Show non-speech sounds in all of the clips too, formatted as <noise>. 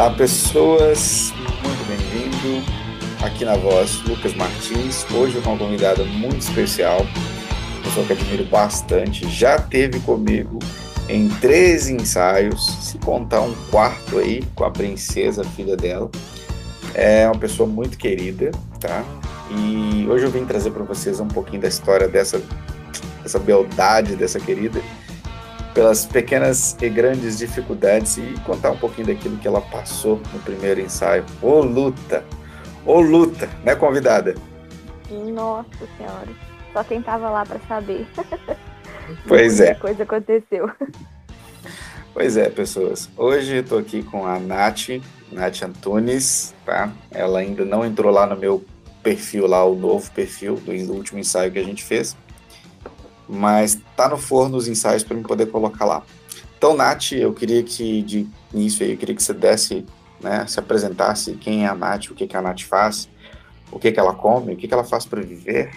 Então vamos lá, pessoas, muito bem-vindo aqui na voz, Lucas Martins. Hoje com uma convidada muito especial, pessoa que admiro bastante, já teve comigo em três ensaios, se contar um quarto aí com a princesa, filha dela. É uma pessoa muito querida, tá? E hoje eu vim trazer para vocês um pouquinho da história dessa, dessa beldade dessa querida pelas pequenas e grandes dificuldades e contar um pouquinho daquilo que ela passou no primeiro ensaio. Ô luta! Ô luta, né, convidada? Nossa Senhora, só quem tava lá para saber. <laughs> Pois Muita é. coisa aconteceu. Pois é, pessoas. Hoje eu tô aqui com a Nath, Nath Antunes, tá? Ela ainda não entrou lá no meu perfil, lá o novo perfil do último ensaio que a gente fez mas tá no forno os ensaios para eu poder colocar lá. Então, Nath, eu queria que de início aí, eu queria que você desse, né, se apresentasse quem é a Nath, o que, que a Nath faz, o que, que ela come, o que, que ela faz para viver,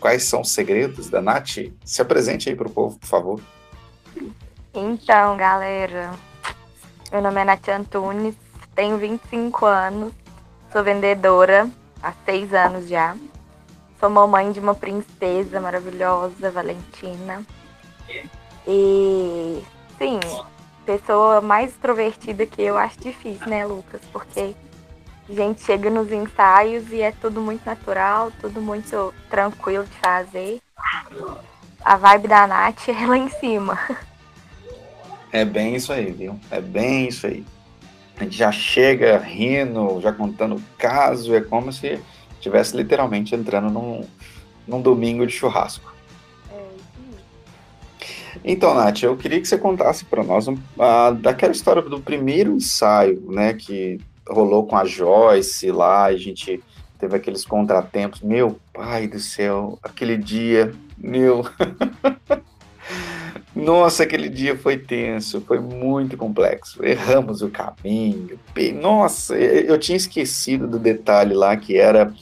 quais são os segredos da Nath. Se apresente aí para o povo, por favor. Então, galera, meu nome é Nath Antunes, tenho 25 anos, sou vendedora há seis anos já. Sou mamãe de uma princesa maravilhosa, Valentina. E, sim, pessoa mais extrovertida que eu acho difícil, né, Lucas? Porque a gente chega nos ensaios e é tudo muito natural, tudo muito tranquilo de fazer. A vibe da Nath é lá em cima. É bem isso aí, viu? É bem isso aí. A gente já chega rindo, já contando caso, é como se estivesse literalmente entrando num, num domingo de churrasco. É, então, Nath, eu queria que você contasse para nós uh, daquela história do primeiro ensaio, né, que rolou com a Joyce lá, a gente teve aqueles contratempos. Meu pai do céu, aquele dia, meu. <laughs> Nossa, aquele dia foi tenso, foi muito complexo. Erramos o caminho. Nossa, eu tinha esquecido do detalhe lá que era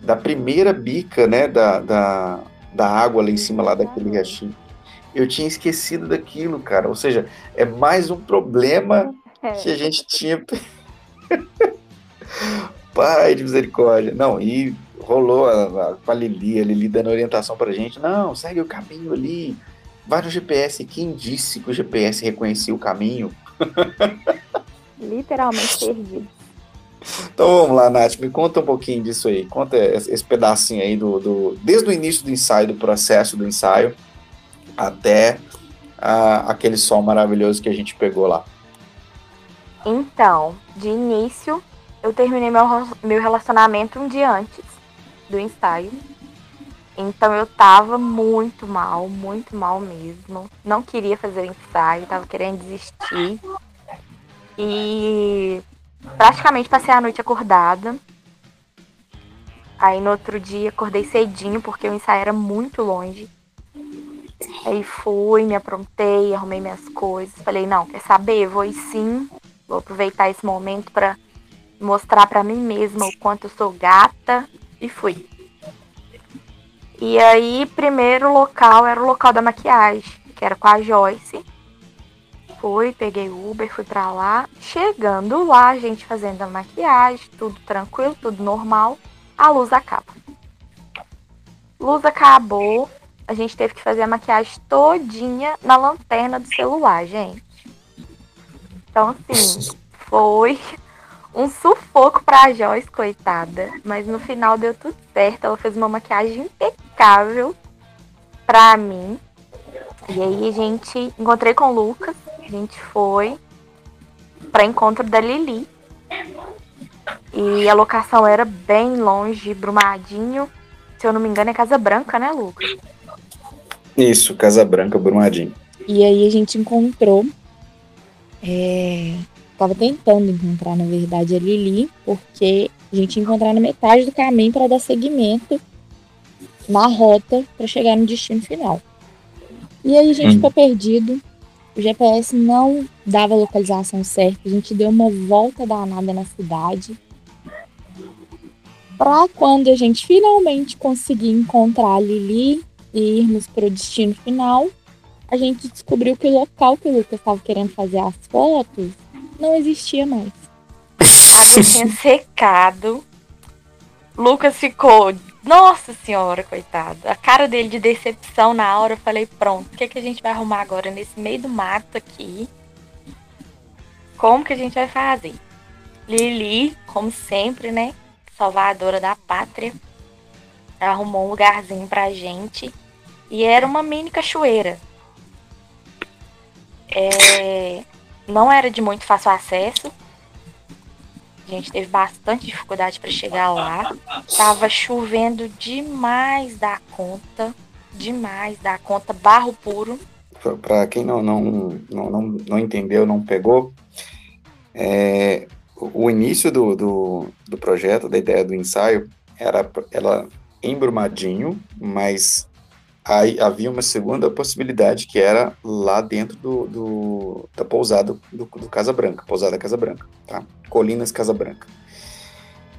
da primeira bica, né, da, da, da água lá em cima lá daquele riachinho. Eu tinha esquecido daquilo, cara. Ou seja, é mais um problema é. que a gente tinha. <laughs> Pai de misericórdia. Não, e rolou a, a, com a Lili, a Lili dando orientação pra gente. Não, segue o caminho ali. Vai no GPS. Quem disse que o GPS reconhecia o caminho? <laughs> Literalmente perdido. Então vamos lá, Nath, me conta um pouquinho disso aí. Conta esse pedacinho aí do, do desde o início do ensaio, do processo do ensaio, até aquele sol maravilhoso que a gente pegou lá. Então, de início, eu terminei meu, meu relacionamento um dia antes do ensaio. Então eu tava muito mal, muito mal mesmo. Não queria fazer ensaio, tava querendo desistir. E praticamente passei a noite acordada. Aí no outro dia acordei cedinho, porque o ensaio era muito longe. Aí fui, me aprontei, arrumei minhas coisas. Falei, não, quer saber? Vou sim. Vou aproveitar esse momento para mostrar para mim mesma o quanto eu sou gata. E fui. E aí, primeiro local era o local da maquiagem, que era com a Joyce. Fui, peguei Uber, fui pra lá. Chegando lá, a gente fazendo a maquiagem, tudo tranquilo, tudo normal. A luz acaba. Luz acabou. A gente teve que fazer a maquiagem todinha na lanterna do celular, gente. Então, assim, foi um sufoco pra Joyce, coitada. Mas no final deu tudo certo. Ela fez uma maquiagem impecável pra mim. E aí a gente encontrei com o Lucas a gente foi para encontro da Lili. E a locação era bem longe, Brumadinho. Se eu não me engano, é Casa Branca, né, Lucas? Isso, Casa Branca, Brumadinho. E aí a gente encontrou. É, tava tentando encontrar, na verdade, a Lili, porque a gente ia encontrar na metade do caminho para dar seguimento na rota para chegar no destino final. E aí a gente hum. ficou perdido, o GPS não dava a localização certa. A gente deu uma volta danada na cidade. Para quando a gente finalmente conseguir encontrar a Lili e irmos para o destino final, a gente descobriu que o local que o Lucas estava querendo fazer as fotos não existia mais. A <laughs> água tinha secado. Lucas ficou, nossa senhora, coitado. A cara dele de decepção na hora, eu falei, pronto, o que, que a gente vai arrumar agora nesse meio do mato aqui? Como que a gente vai fazer? Lili, como sempre, né? Salvadora da pátria. Arrumou um lugarzinho pra gente. E era uma mini cachoeira. É, não era de muito fácil acesso. A gente teve bastante dificuldade para chegar lá. Tava chovendo demais da conta. Demais da conta, barro puro. Para quem não, não, não, não, não entendeu, não pegou, é, o início do, do, do, projeto, da ideia do ensaio, era ela embrumadinho, mas aí havia uma segunda possibilidade que era lá dentro do, do da pousada do, do, Casa Branca, pousada Casa Branca, tá? Colinas Casa Branca.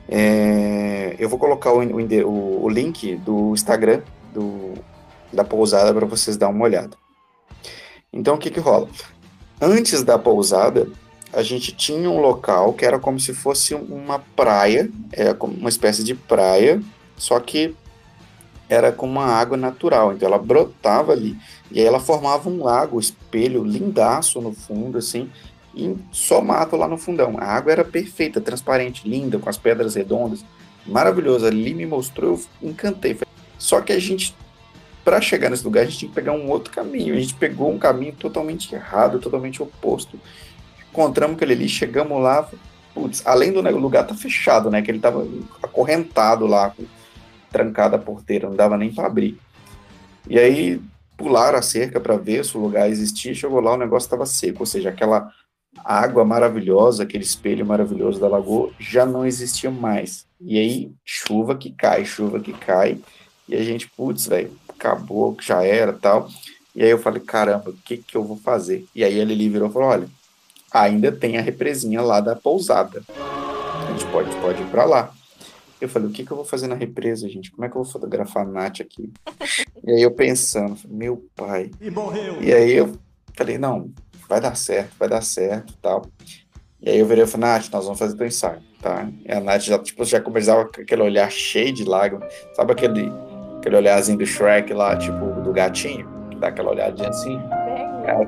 É, eu vou colocar o, o, o, link do Instagram do, da pousada para vocês dar uma olhada. Então o que que rola? Antes da pousada, a gente tinha um local que era como se fosse uma praia, é uma espécie de praia, só que era com uma água natural, então ela brotava ali, e aí ela formava um lago, um espelho lindaço no fundo, assim, e só mato lá no fundão. A água era perfeita, transparente, linda, com as pedras redondas, maravilhosa. Ali me mostrou, eu encantei. Só que a gente, para chegar nesse lugar, a gente tinha que pegar um outro caminho. A gente pegou um caminho totalmente errado, totalmente oposto. Encontramos aquele ali, chegamos lá, putz, além do lugar tá fechado, né, que ele tava acorrentado lá, trancada a porteira, não dava nem para abrir. E aí pularam a cerca para ver se o lugar existia, chegou lá, o negócio estava seco, ou seja, aquela água maravilhosa, aquele espelho maravilhoso da lagoa já não existia mais. E aí chuva que cai, chuva que cai, e a gente, putz, velho, acabou, já era, tal. E aí eu falei, caramba, o que que eu vou fazer? E aí ele virou e falou, olha, ainda tem a represinha lá da pousada. A gente pode, pode ir para lá. Eu falei, o que, que eu vou fazer na represa, gente? Como é que eu vou fotografar a Nath aqui? e aí eu pensando, meu pai. E morreu. E aí eu falei, não, vai dar certo, vai dar certo tal. E aí eu virei e falei, Nath, nós vamos fazer teu ensaio, tá? E a Nath já, tipo, já começava com aquele olhar cheio de lágrimas. Sabe aquele, aquele olharzinho do Shrek lá, tipo, do gatinho? Que dá aquela olhadinha assim? Ela,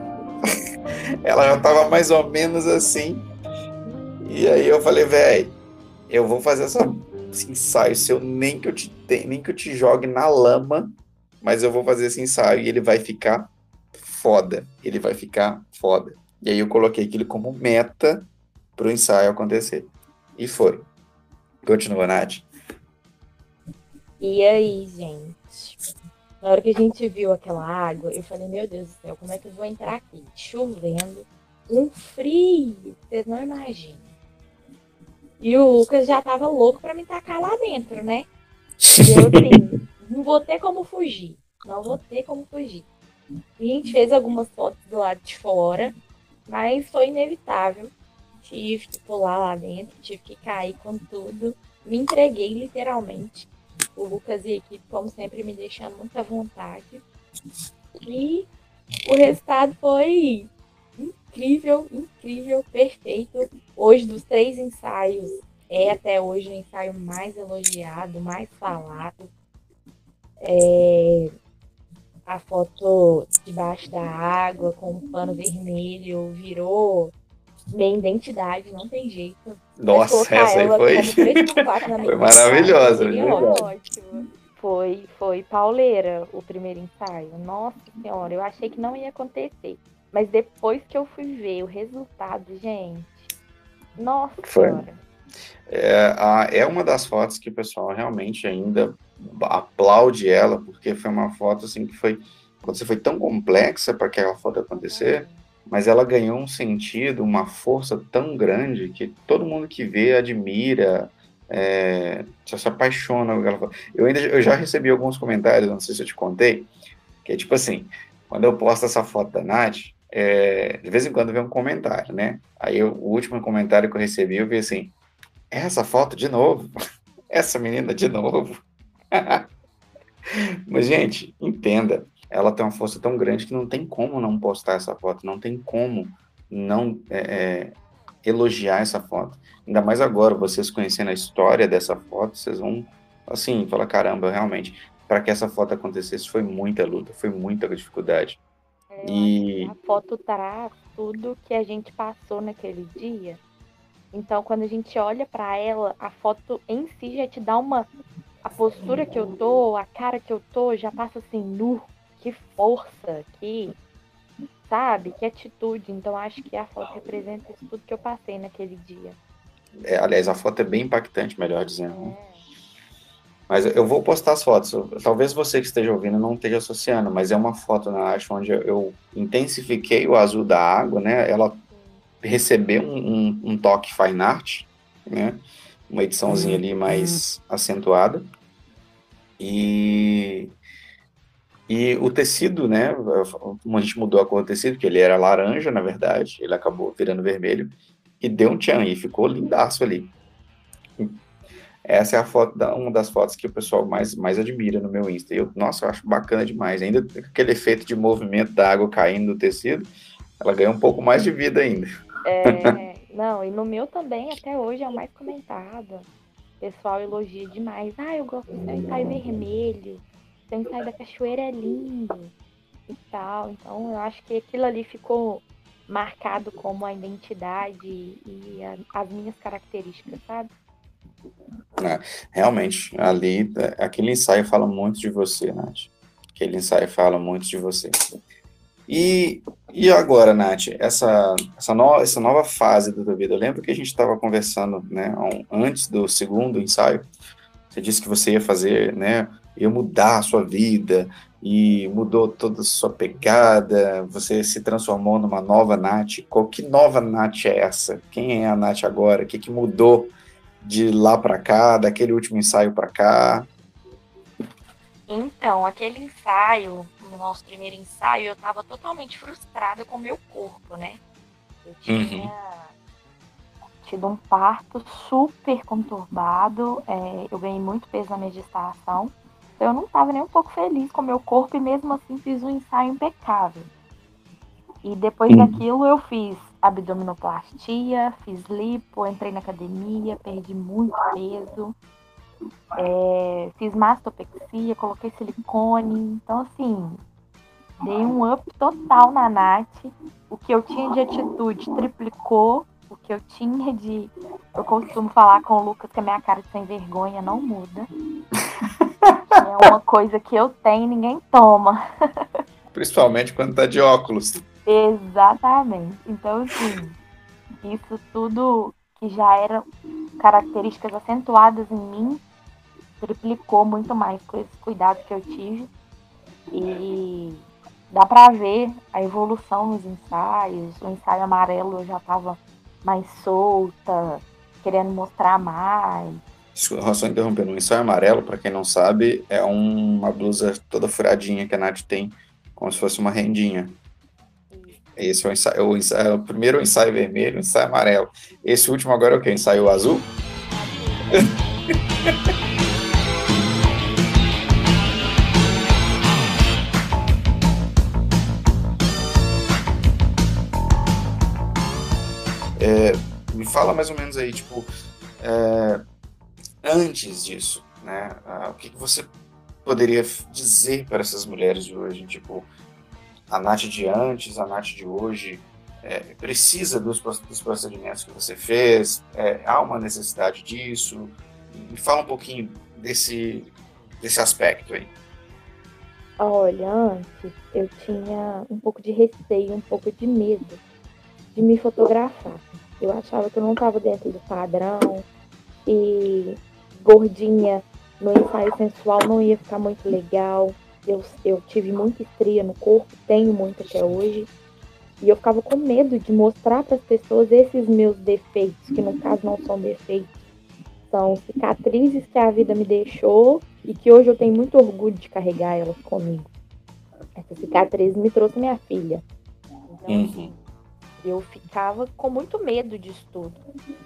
ela já tava mais ou menos assim. E aí eu falei, velho, eu vou fazer essa esse ensaio seu, nem que eu te nem que eu te jogue na lama, mas eu vou fazer esse ensaio e ele vai ficar foda. Ele vai ficar foda. E aí eu coloquei aquilo como meta pro ensaio acontecer. E foi. Continua, Nath. E aí, gente? Na hora que a gente viu aquela água, eu falei, meu Deus do céu, como é que eu vou entrar aqui? Chovendo, um frio, vocês não imaginam. E o Lucas já tava louco para me tacar lá dentro, né? E eu assim, <laughs> não vou ter como fugir. Não vou ter como fugir. E a gente fez algumas fotos do lado de fora, mas foi inevitável. Tive que pular lá dentro, tive que cair com tudo. Me entreguei literalmente. O Lucas e a equipe, como sempre, me deixando muita vontade. E o resultado foi incrível, incrível, perfeito. Hoje, dos três ensaios, é até hoje o ensaio mais elogiado, mais falado. É, a foto debaixo da água com um pano vermelho virou minha identidade, não tem jeito. Nossa, essa aí foi, <laughs> foi maravilhosa. Ótimo. Foi, foi pauleira o primeiro ensaio. Nossa senhora, eu achei que não ia acontecer. Mas depois que eu fui ver o resultado, gente, nossa Foi. É, a, é uma das fotos que o pessoal realmente ainda aplaude ela, porque foi uma foto assim que foi, você foi tão complexa para aquela foto acontecer, mas ela ganhou um sentido, uma força tão grande que todo mundo que vê admira, é, se apaixona por aquela foto. Eu ainda eu já recebi alguns comentários, não sei se eu te contei, que é tipo assim, quando eu posto essa foto da Nath, é, de vez em quando vem um comentário, né? Aí eu, o último comentário que eu recebi, eu vi assim, essa foto de novo? <laughs> Essa menina de novo? <laughs> Mas, gente, entenda, ela tem uma força tão grande que não tem como não postar essa foto, não tem como não é, é, elogiar essa foto. Ainda mais agora, vocês conhecendo a história dessa foto, vocês vão, assim, falar: caramba, realmente, para que essa foto acontecesse foi muita luta, foi muita dificuldade. É, e a foto traz tudo que a gente passou naquele dia. Então, quando a gente olha para ela, a foto em si já te dá uma a postura que eu tô, a cara que eu tô, já passa assim, nu, que força, que sabe, que atitude. Então, acho que a foto representa isso tudo que eu passei naquele dia. É, aliás, a foto é bem impactante, melhor dizendo. É. Mas eu vou postar as fotos. Talvez você que esteja ouvindo não esteja associando, mas é uma foto na arte onde eu intensifiquei o azul da água, né? Ela recebeu um, um, um toque fine art, né? Uma ediçãozinha ali mais acentuada. E e o tecido, né? A gente mudou a cor do tecido, que ele era laranja, na verdade, ele acabou virando vermelho e deu um tchan e ficou lindaço ali. Essa é a foto da, uma das fotos que o pessoal mais, mais admira no meu Insta. Eu, nossa, eu acho bacana demais. Ainda aquele efeito de movimento da água caindo no tecido, ela ganha um pouco mais de vida ainda. É, não, e no meu também, até hoje, é o mais comentado. O pessoal elogia demais. Ah, eu gosto do seu ensaio vermelho. Seu ensaio da cachoeira é lindo. E tal. Então, eu acho que aquilo ali ficou marcado como a identidade e a, as minhas características, sabe? É, realmente, ali, aquele ensaio fala muito de você, Nath. Aquele ensaio fala muito de você. E, e agora, Nath, essa, essa, no, essa nova fase da tua vida, eu lembro que a gente estava conversando, né, antes do segundo ensaio, você disse que você ia fazer, né, ia mudar a sua vida, e mudou toda a sua pegada, você se transformou numa nova Nath. Qual que nova Nath é essa? Quem é a Nath agora? O que, que mudou de lá para cá, daquele último ensaio para cá? Então, aquele ensaio, no nosso primeiro ensaio, eu estava totalmente frustrada com o meu corpo, né? Eu tinha uhum. tido um parto super conturbado, é, eu ganhei muito peso na minha gestação, então eu não estava nem um pouco feliz com o meu corpo e mesmo assim fiz um ensaio impecável. E depois uhum. daquilo eu fiz abdominoplastia, fiz lipo, entrei na academia, perdi muito peso, é, fiz mastopexia, coloquei silicone. Então, assim, dei um up total na Nath. O que eu tinha de atitude triplicou. O que eu tinha de. Eu costumo falar com o Lucas que a minha cara de sem vergonha não muda. <laughs> é uma coisa que eu tenho e ninguém toma. <laughs> Principalmente quando tá de óculos. Exatamente. Então, assim, isso tudo que já eram características acentuadas em mim, triplicou muito mais com esse cuidado que eu tive. E dá para ver a evolução nos ensaios. O ensaio amarelo eu já estava mais solta, querendo mostrar mais. Só interrompendo, o ensaio amarelo, para quem não sabe, é uma blusa toda furadinha que a Nath tem, como se fosse uma rendinha. Esse é o, ensaio, o, ensaio, o primeiro ensaio vermelho, o ensaio amarelo. Esse último agora é o que? Ensaio azul? <laughs> é, me fala mais ou menos aí, tipo, é, antes disso, né? o que, que você poderia dizer para essas mulheres de hoje? Tipo, a Nath de antes, a Nath de hoje, é, precisa dos, dos, procedimentos que você fez? É, há uma necessidade disso? Me fala um pouquinho desse, desse aspecto aí. Olha, antes eu tinha um pouco de receio, um pouco de medo de me fotografar. Eu achava que eu não estava dentro do padrão e gordinha no ensaio sensual não ia ficar muito legal eu, eu tive muita estria no corpo, tenho muito até hoje. E eu ficava com medo de mostrar para as pessoas esses meus defeitos, que no caso não são defeitos, são cicatrizes que a vida me deixou e que hoje eu tenho muito orgulho de carregar elas comigo. Essa cicatriz me trouxe minha filha. Então, uhum. eu ficava com muito medo disso tudo.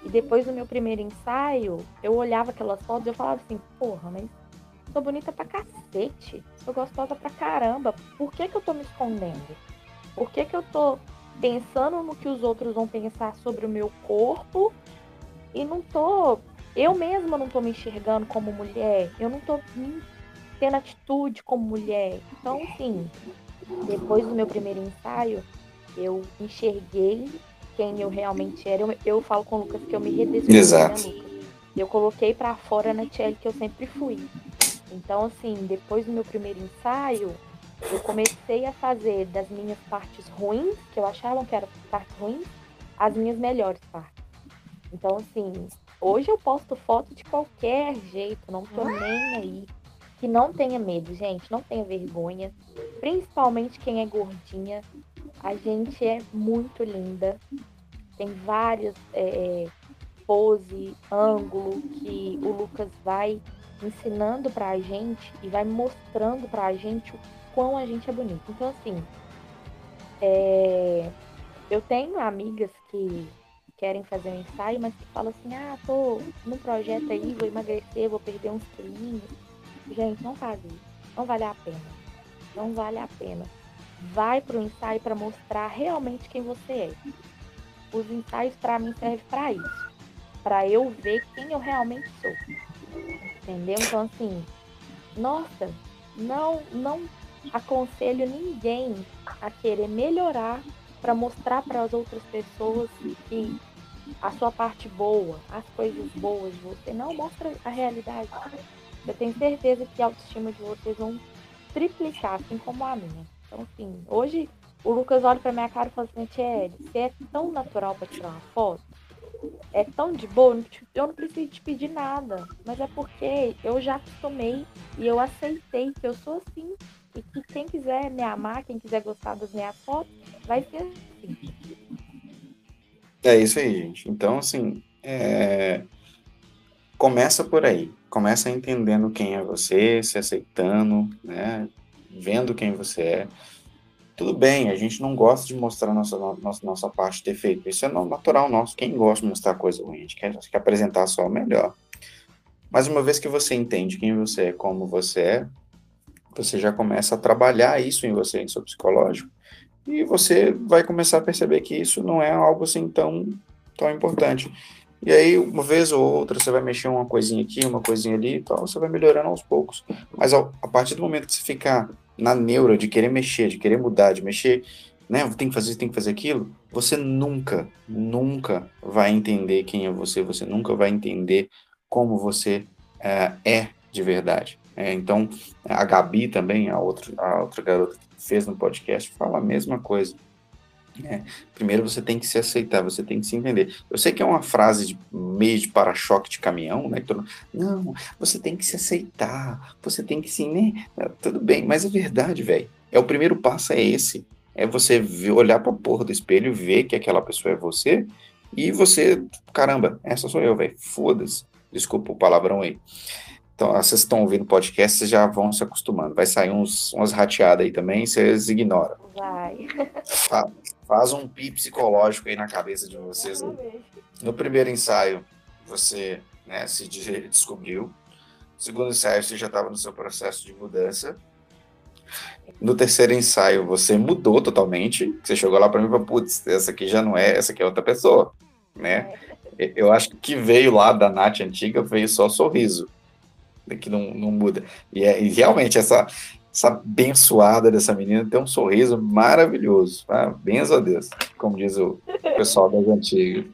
E depois do meu primeiro ensaio, eu olhava aquelas fotos e eu falava assim, porra, mas Sou bonita pra cacete. Sou gostosa pra caramba. Por que, que eu tô me escondendo? Por que, que eu tô pensando no que os outros vão pensar sobre o meu corpo e não tô. Eu mesma não tô me enxergando como mulher, eu não tô tendo atitude como mulher. Então, assim, depois do meu primeiro ensaio, eu enxerguei quem eu realmente era. Eu, eu falo com o Lucas que eu me redescobri, Exato. Eu coloquei para fora a Natiele que eu sempre fui. Então, assim, depois do meu primeiro ensaio, eu comecei a fazer das minhas partes ruins, que eu achava que eram partes ruins, as minhas melhores partes. Então, assim, hoje eu posto foto de qualquer jeito, não tô nem aí. Que não tenha medo, gente, não tenha vergonha. Principalmente quem é gordinha. A gente é muito linda. Tem vários é, pose, ângulo que o Lucas vai ensinando pra gente e vai mostrando pra gente o quão a gente é bonito. Então, assim, é... eu tenho amigas que querem fazer um ensaio, mas que falam assim, ah, tô num projeto aí, vou emagrecer, vou perder uns quilinhos. Gente, não faz isso. Não vale a pena. Não vale a pena. Vai pro ensaio para mostrar realmente quem você é. Os ensaios para mim servem para isso, para eu ver quem eu realmente sou. Entendeu? Então assim, nossa, não não aconselho ninguém a querer melhorar para mostrar para as outras pessoas que a sua parte boa, as coisas boas de você. Não mostra a realidade. Eu tenho certeza que a autoestima de vocês vão triplicar, assim como a minha. Então, assim, hoje o Lucas olha pra minha cara e fala assim, Thierry, você é tão natural para tirar uma foto, é tão de boa, eu não preciso te pedir nada. Mas é porque eu já acostumei e eu aceitei que eu sou assim. E que quem quiser me amar, quem quiser gostar das minhas fotos, vai ser assim. É isso aí, gente. Então, assim, é... começa por aí. Começa entendendo quem é você, se aceitando, né? Vendo quem você é. Tudo bem, a gente não gosta de mostrar nossa, nossa, nossa parte defeito. Isso é natural nosso. Quem gosta de mostrar coisa ruim? A gente quer, quer apresentar só o melhor. Mas uma vez que você entende quem você é, como você é, você já começa a trabalhar isso em você, em seu psicológico, e você vai começar a perceber que isso não é algo assim tão, tão importante. E aí, uma vez ou outra, você vai mexer uma coisinha aqui, uma coisinha ali e tal, você vai melhorando aos poucos. Mas a partir do momento que você ficar na neura de querer mexer, de querer mudar, de mexer, né, tem que fazer, tem que fazer aquilo, você nunca, nunca vai entender quem é você, você nunca vai entender como você é, é de verdade. É, então, a Gabi também, a outra, a outra garota que fez no podcast, fala a mesma coisa. É, primeiro você tem que se aceitar, você tem que se entender. Eu sei que é uma frase de meio de para-choque de caminhão, né? Todo, não, você tem que se aceitar, você tem que se. Né? Tudo bem, mas é verdade, velho. É o primeiro passo é esse. É você olhar pra porra do espelho, ver que aquela pessoa é você, e você, caramba, essa sou eu, velho. Foda-se. Desculpa o palavrão aí. Então, vocês estão ouvindo podcast, vocês já vão se acostumando. Vai sair uns, umas rateadas aí também, vocês ignoram. Vai. Faz, faz um pi psicológico aí na cabeça de vocês. No primeiro ensaio, você né, se descobriu. No segundo ensaio, você já estava no seu processo de mudança. No terceiro ensaio, você mudou totalmente. Você chegou lá para mim e falou: putz, essa aqui já não é, essa aqui é outra pessoa. Né? É. Eu acho que o que veio lá da Nath antiga veio só sorriso que não, não muda. E, é, e realmente, essa, essa abençoada dessa menina tem um sorriso maravilhoso. Tá? Benza a Deus, como diz o pessoal das antigas.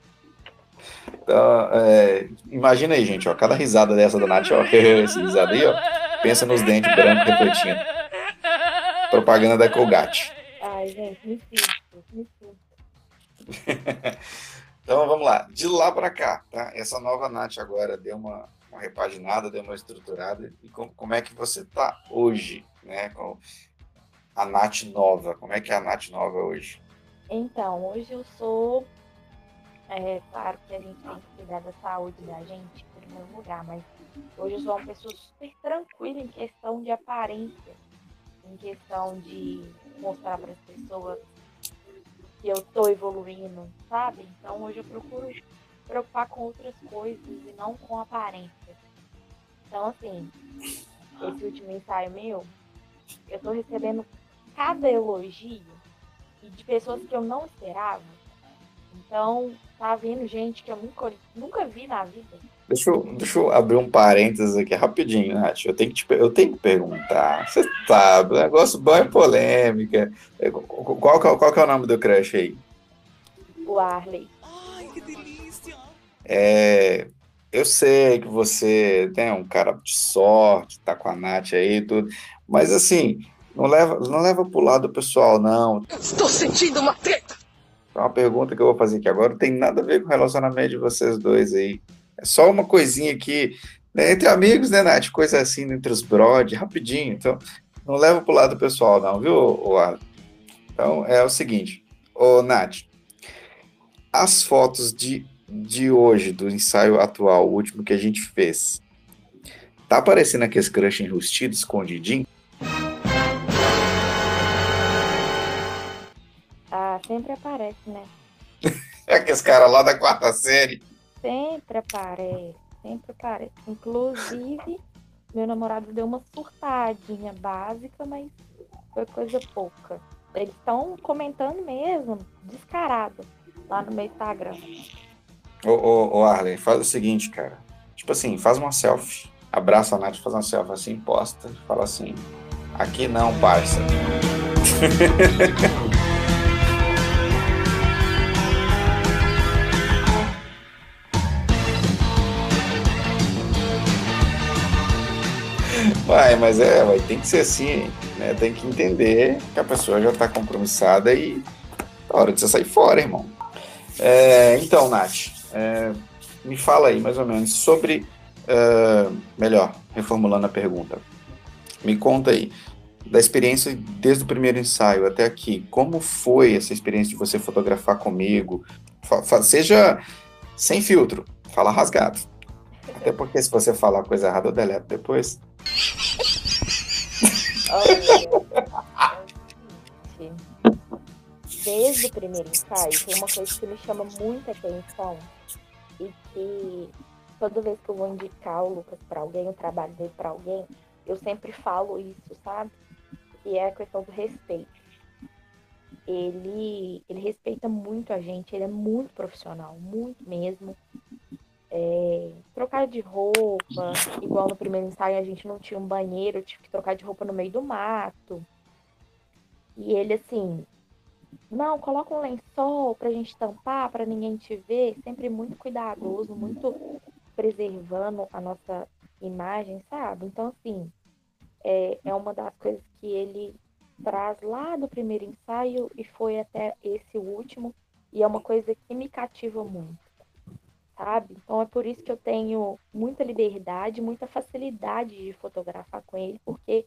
Então, é, imagina aí, gente, ó, cada risada dessa da Nath, ó, <laughs> esse risada aí, ó, pensa nos dentes brancos refletindo. Propaganda da Colgate. Ai, gente, me sinto, me sinto. <laughs> então vamos lá, de lá para cá, tá? Essa nova Nath agora deu uma, uma repaginada, deu uma estruturada. E com, como é que você está hoje, né? Com a Nath nova. Como é que é a Nath nova hoje? Então, hoje eu sou. É claro que a gente tem que cuidar da saúde da gente em primeiro lugar, mas hoje eu sou uma pessoa super tranquila em questão de aparência, em questão de mostrar para as pessoas que eu estou evoluindo, sabe? Então hoje eu procuro preocupar com outras coisas e não com aparência. Então, assim, esse último ensaio meu, eu tô recebendo cada elogio e de pessoas que eu não esperava. Então, tá vindo gente que eu nunca, nunca vi na vida. Deixa eu, deixa eu abrir um parênteses aqui rapidinho, Nath. Eu tenho que, te, eu tenho que perguntar. Você sabe, o negócio bom é polêmica. É, qual, qual, qual que é o nome do crush aí? O Arley. É, eu sei que você é né, um cara de sorte, tá com a Nath aí e tudo, mas assim, não leva, não leva pro lado pessoal, não. Estou sentindo uma treta! Uma pergunta que eu vou fazer aqui agora, não tem nada a ver com o relacionamento de vocês dois aí. É só uma coisinha aqui, né, entre amigos, né, Nath? Coisa assim, entre os brod, rapidinho. Então, não leva pro lado pessoal, não, viu, Arlen? Então, é o seguinte, ô, Nath, as fotos de, de hoje, do ensaio atual, o último que a gente fez, tá aparecendo aqueles crush enrustido, escondidinho? Ah, sempre aparece, né? <laughs> aqueles caras lá da quarta série. Sempre aparece, sempre aparece. Inclusive, meu namorado deu uma surtadinha básica, mas foi coisa pouca. Eles estão comentando mesmo, descarado, lá no meu Instagram. Ô, ô, ô, Arley, faz o seguinte, cara. Tipo assim, faz uma selfie. Abraça a Nath, faz uma selfie assim, posta. Fala assim, aqui não, parça. <laughs> Vai, mas é, vai, tem que ser assim, né? Tem que entender que a pessoa já está compromissada e é hora de você sair fora, irmão. É, então, Nath, é, me fala aí mais ou menos sobre. Uh, melhor, reformulando a pergunta. Me conta aí, da experiência desde o primeiro ensaio até aqui, como foi essa experiência de você fotografar comigo? seja sem filtro, fala rasgado. Até porque se você falar coisa errada, eu deleto depois. <laughs> Desde o primeiro ensaio, tem uma coisa que me chama muita atenção e que toda vez que eu vou indicar o Lucas para alguém, o trabalho dele para alguém, eu sempre falo isso, sabe? Que é a questão do respeito. Ele, ele respeita muito a gente, ele é muito profissional, muito mesmo é, trocar de roupa, igual no primeiro ensaio a gente não tinha um banheiro, eu tive que trocar de roupa no meio do mato. E ele assim, não, coloca um lençol pra gente tampar, para ninguém te ver, sempre muito cuidadoso, muito preservando a nossa imagem, sabe? Então, assim, é, é uma das coisas que ele traz lá do primeiro ensaio e foi até esse último, e é uma coisa que me cativa muito sabe? Então é por isso que eu tenho muita liberdade, muita facilidade de fotografar com ele, porque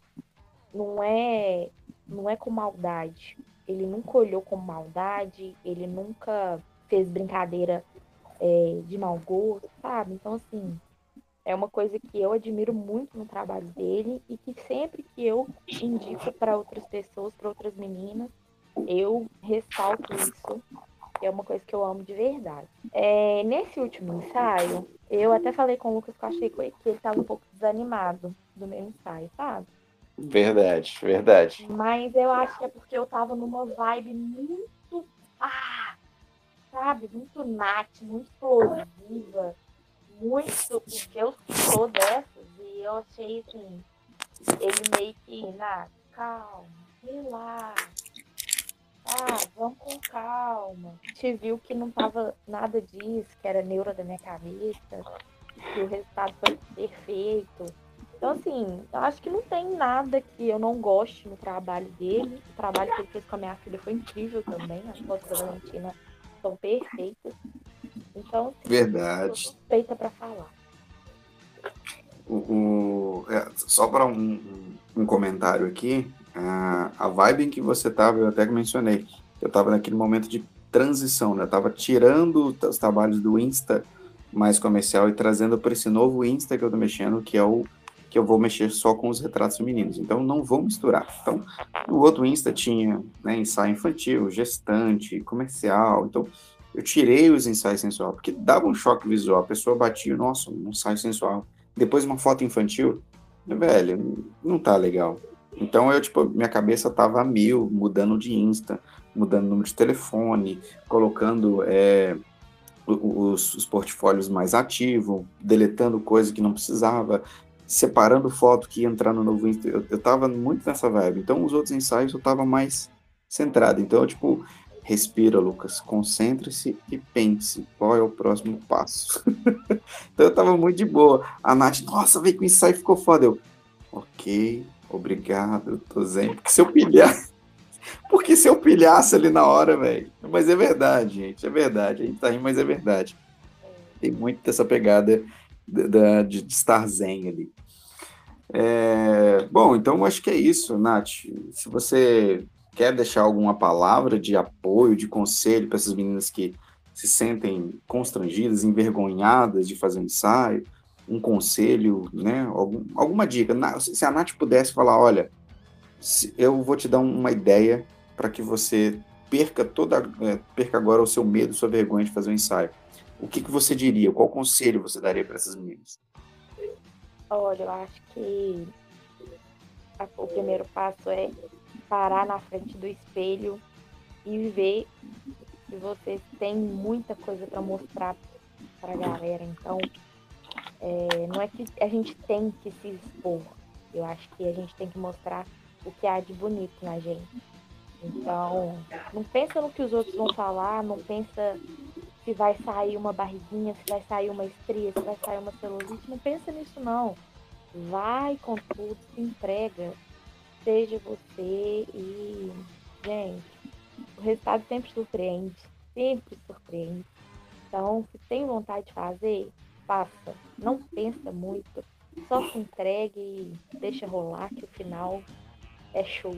não é não é com maldade. Ele nunca olhou com maldade, ele nunca fez brincadeira é, de mau gosto, sabe? Então assim, é uma coisa que eu admiro muito no trabalho dele e que sempre que eu indico para outras pessoas, para outras meninas, eu ressalto isso é uma coisa que eu amo de verdade. É, nesse último ensaio, eu até falei com o Lucas que eu achei que ele estava um pouco desanimado do meu ensaio, sabe? Verdade, verdade. Mas eu acho que é porque eu tava numa vibe muito. Ah! Sabe? Muito nat, muito explosiva. Muito. Porque eu sou dessas e eu achei assim. Ele meio que, Nath, calma, relaxa ah, vamos com calma. A gente viu que não tava nada disso, que era neura da minha cabeça, que o resultado foi perfeito. Então, assim, eu acho que não tem nada que eu não goste no trabalho dele. O trabalho que ele fez com a minha filha foi incrível também. As fotos da Valentina são perfeitas. Então, assim, Verdade. suspeita para falar. O, o é, só para um, um, um comentário aqui, a, a vibe em que você estava, eu até mencionei, eu estava naquele momento de transição, né? Eu estava tirando os trabalhos do Insta mais comercial e trazendo para esse novo Insta que eu estou mexendo, que é o que eu vou mexer só com os retratos femininos. Então não vou misturar. Então, o outro Insta tinha né, ensaio infantil, gestante, comercial. Então, eu tirei os ensaios sensual, porque dava um choque visual. A pessoa batia, nossa, um ensaio sensual. Depois uma foto infantil, velho, não tá legal. Então eu, tipo, minha cabeça tava a mil, mudando de Insta, mudando o número de telefone, colocando é, os, os portfólios mais ativos, deletando coisa que não precisava, separando foto que ia entrar no novo Insta. Eu, eu tava muito nessa vibe. Então, os outros ensaios eu tava mais centrado. Então, eu, tipo, respira, Lucas, concentre-se e pense qual é o próximo passo. <laughs> então, eu tava muito de boa. A Nath, nossa, veio que o ensaio ficou foda. Eu, ok, obrigado, tô zen. Porque se eu pilhar. <laughs> Porque se eu pilhasse ali na hora, velho. Mas é verdade, gente. É verdade. A gente tá rindo, mas é verdade. Tem muito dessa pegada de, de, estar zen ali. É, bom, então acho que é isso, Nath. Se você quer deixar alguma palavra de apoio, de conselho para essas meninas que se sentem constrangidas, envergonhadas de fazer um ensaio, um conselho, né? Algum, alguma dica. Se a Nath pudesse falar, olha, eu vou te dar uma ideia para que você perca toda, é, perca agora o seu medo, sua vergonha de fazer um ensaio. O que, que você diria? Qual conselho você daria para essas meninas? Olha, eu acho que o primeiro passo é parar na frente do espelho e ver que você tem muita coisa para mostrar para a galera. Então, é, não é que a gente tem que se expor. Eu acho que a gente tem que mostrar o que há de bonito na gente. Então, não pensa no que os outros vão falar, não pensa se vai sair uma barriguinha, se vai sair uma estria, se vai sair uma celulite. Não pensa nisso, não. Vai com tudo, se entrega. Seja você e, gente, o resultado sempre surpreende. Sempre surpreende. Então, se tem vontade de fazer, faça. Não pensa muito. Só se entregue e deixa rolar que o final é show.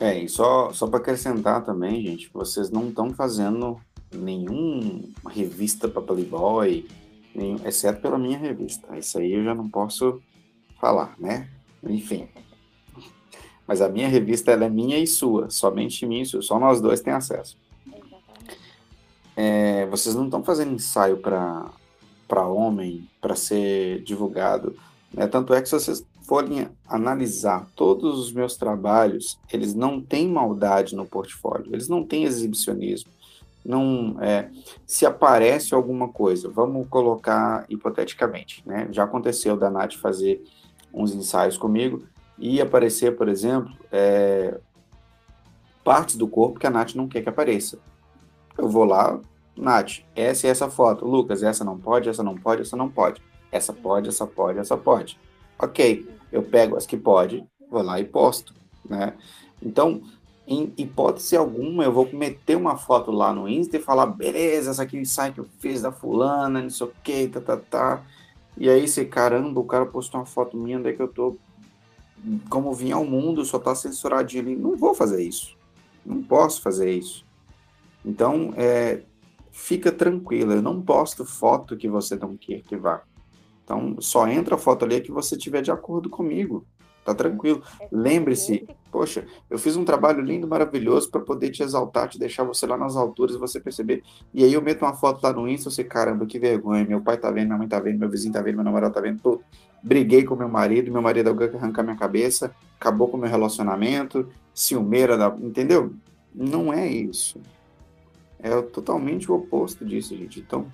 É, e só, só para acrescentar também, gente, vocês não estão fazendo nenhuma revista para Playboy, nenhum, exceto pela minha revista. Isso aí eu já não posso falar, né? Enfim. Mas a minha revista ela é minha e sua, somente minha e sua, só nós dois temos acesso. É, vocês não estão fazendo ensaio para homem, para ser divulgado. Né? Tanto é que se vocês forem analisar todos os meus trabalhos, eles não têm maldade no portfólio, eles não têm exibicionismo. Não, é, se aparece alguma coisa, vamos colocar hipoteticamente, né? Já aconteceu da Nath fazer uns ensaios comigo e aparecer, por exemplo, é, partes do corpo que a Nath não quer que apareça. Eu vou lá, Nath, essa e essa foto. Lucas, essa não pode, essa não pode, essa não pode. Essa pode, essa pode, essa pode. Ok, eu pego as que pode, vou lá e posto, né? Então, em hipótese alguma, eu vou meter uma foto lá no Insta e falar, beleza, essa aqui é o ensaio que eu fiz da fulana, não sei o que, tá, tá, tá. E aí você, caramba, o cara postou uma foto minha, onde é que eu tô? Como vim ao mundo, só tá censuradinho ali. Não vou fazer isso. Não posso fazer isso. Então, é, fica tranquila, eu não posto foto que você não quer que vá. Então, só entra a foto ali que você tiver de acordo comigo. Tá tranquilo. Lembre-se, poxa, eu fiz um trabalho lindo, maravilhoso para poder te exaltar, te deixar você lá nas alturas e você perceber. E aí eu meto uma foto lá no Insta, você, caramba, que vergonha. Meu pai tá vendo, minha mãe tá vendo, meu vizinho tá vendo, meu namorado tá vendo, tudo. Briguei com meu marido, meu marido alguém que arrancar minha cabeça, acabou com meu relacionamento, ciumeira, da... entendeu? Não é isso. É totalmente o oposto disso, gente. Então,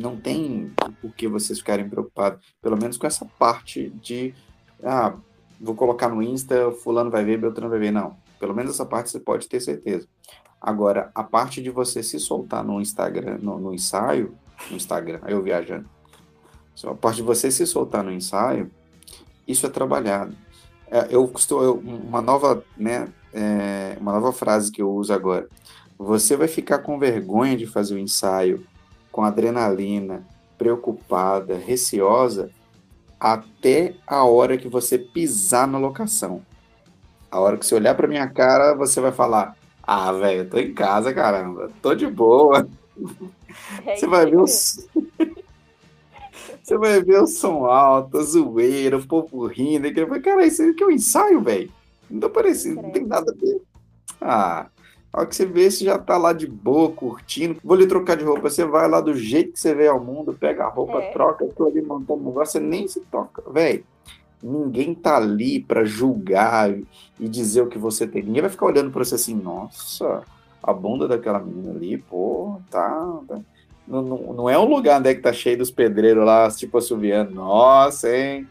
não tem por que vocês ficarem preocupados, pelo menos com essa parte de, ah, vou colocar no Insta, fulano vai ver, Beltrano vai ver. Não, pelo menos essa parte você pode ter certeza. Agora, a parte de você se soltar no Instagram, no, no ensaio, no Instagram, eu viajando, a parte de você se soltar no ensaio, isso é trabalhado. É, eu costumo, uma nova, né, é, uma nova frase que eu uso agora. Você vai ficar com vergonha de fazer o ensaio com adrenalina, preocupada, receosa, até a hora que você pisar na locação. A hora que você olhar para minha cara, você vai falar: Ah, velho, tô em casa, caramba, tô de boa. É você vai ver o. <laughs> você vai ver o som alto, a zoeira, o povo rindo. E cara, isso aqui é um ensaio, velho. Não tá parecendo, não tem nada a ver. Ah, a hora que você vê, você já tá lá de boa, curtindo. Vou lhe trocar de roupa. Você vai lá do jeito que você veio ao mundo, pega a roupa, é. troca, tô ali montando um negócio, você nem se toca. Véi, ninguém tá ali para julgar e dizer o que você tem. Ninguém vai ficar olhando para você assim, nossa, a bunda daquela menina ali, pô, tá. tá. Não, não, não, é um lugar onde é que tá cheio dos pedreiros lá, tipo assoviando. Nossa, hein?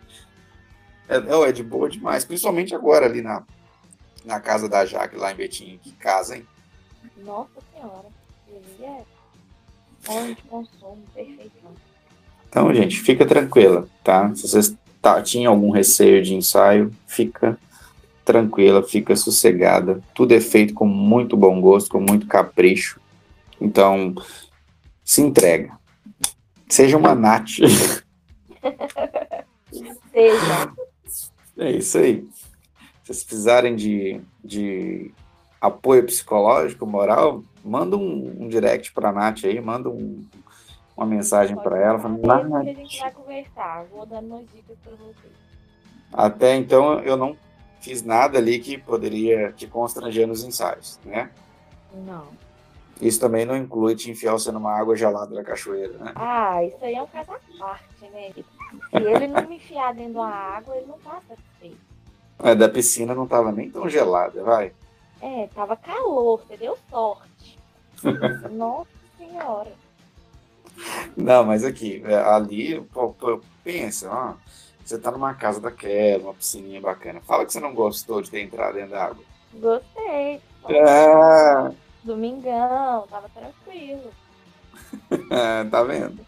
É, é de boa demais, principalmente agora ali na, na casa da Jaque, lá em Betim. Que casa, hein? Nossa Senhora. Ele é onde consumo, perfeito. Então, gente, fica tranquila, tá? Se vocês tá, tinham algum receio de ensaio, fica tranquila, fica sossegada. Tudo é feito com muito bom gosto, com muito capricho. Então, se entrega. Seja uma Nath. <laughs> Seja. É isso aí. Se vocês precisarem de, de apoio psicológico, moral, manda um, um direct para a Nath aí, manda um, uma mensagem para ela. Nath, a gente vai conversar, vou dando umas dicas para vocês. Até então eu não fiz nada ali que poderia te constranger nos ensaios, né? Não. Isso também não inclui te enfiar você numa água gelada da cachoeira, né? Ah, isso aí é um caso à parte, né? Se ele não me enfiar dentro da água, ele não satisfeito. É, da piscina não tava nem tão gelada, vai. É, tava calor, você deu sorte. <laughs> Nossa senhora. Não, mas aqui, é, ali, pô, pô, pensa, ó, você tá numa casa daquela, uma piscininha bacana. Fala que você não gostou de ter entrado dentro da água. Gostei. É... Domingão, tava tranquilo. <laughs> é, tá vendo?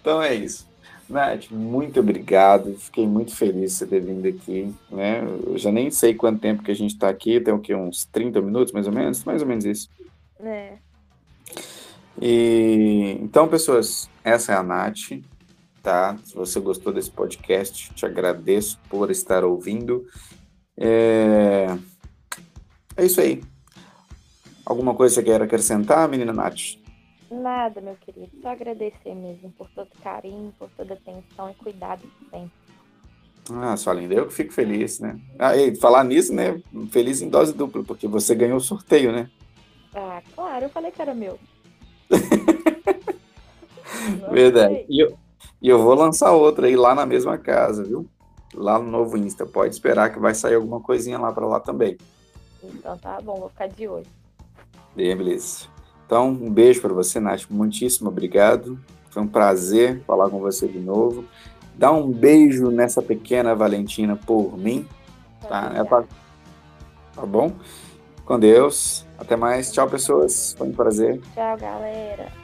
Então é isso. Nath, muito obrigado. Fiquei muito feliz de você ter vindo aqui. Né? Eu já nem sei quanto tempo que a gente está aqui. Tem o quê? Uns 30 minutos, mais ou menos? Mais ou menos isso. É. E, então, pessoas, essa é a Nath. Tá? Se você gostou desse podcast, te agradeço por estar ouvindo. É, é isso aí. Alguma coisa que você quer acrescentar, menina Nath? Nada, meu querido. Só agradecer mesmo por todo carinho, por toda atenção e cuidado sempre. Ah, sua linda, eu que fico feliz, né? Ah, e falar nisso, né? Feliz em dose dupla, porque você ganhou o sorteio, né? Ah, claro, eu falei que era meu. <laughs> Verdade. E eu, e eu vou lançar outra aí lá na mesma casa, viu? Lá no novo Insta. Pode esperar que vai sair alguma coisinha lá para lá também. Então tá bom, vou ficar de olho. Beleza. Então, um beijo para você, Nath. Muitíssimo obrigado. Foi um prazer falar com você de novo. Dá um beijo nessa pequena Valentina por mim. Tá, é pra... tá bom? Com Deus. Até mais. Tchau, pessoas. Foi um prazer. Tchau, galera.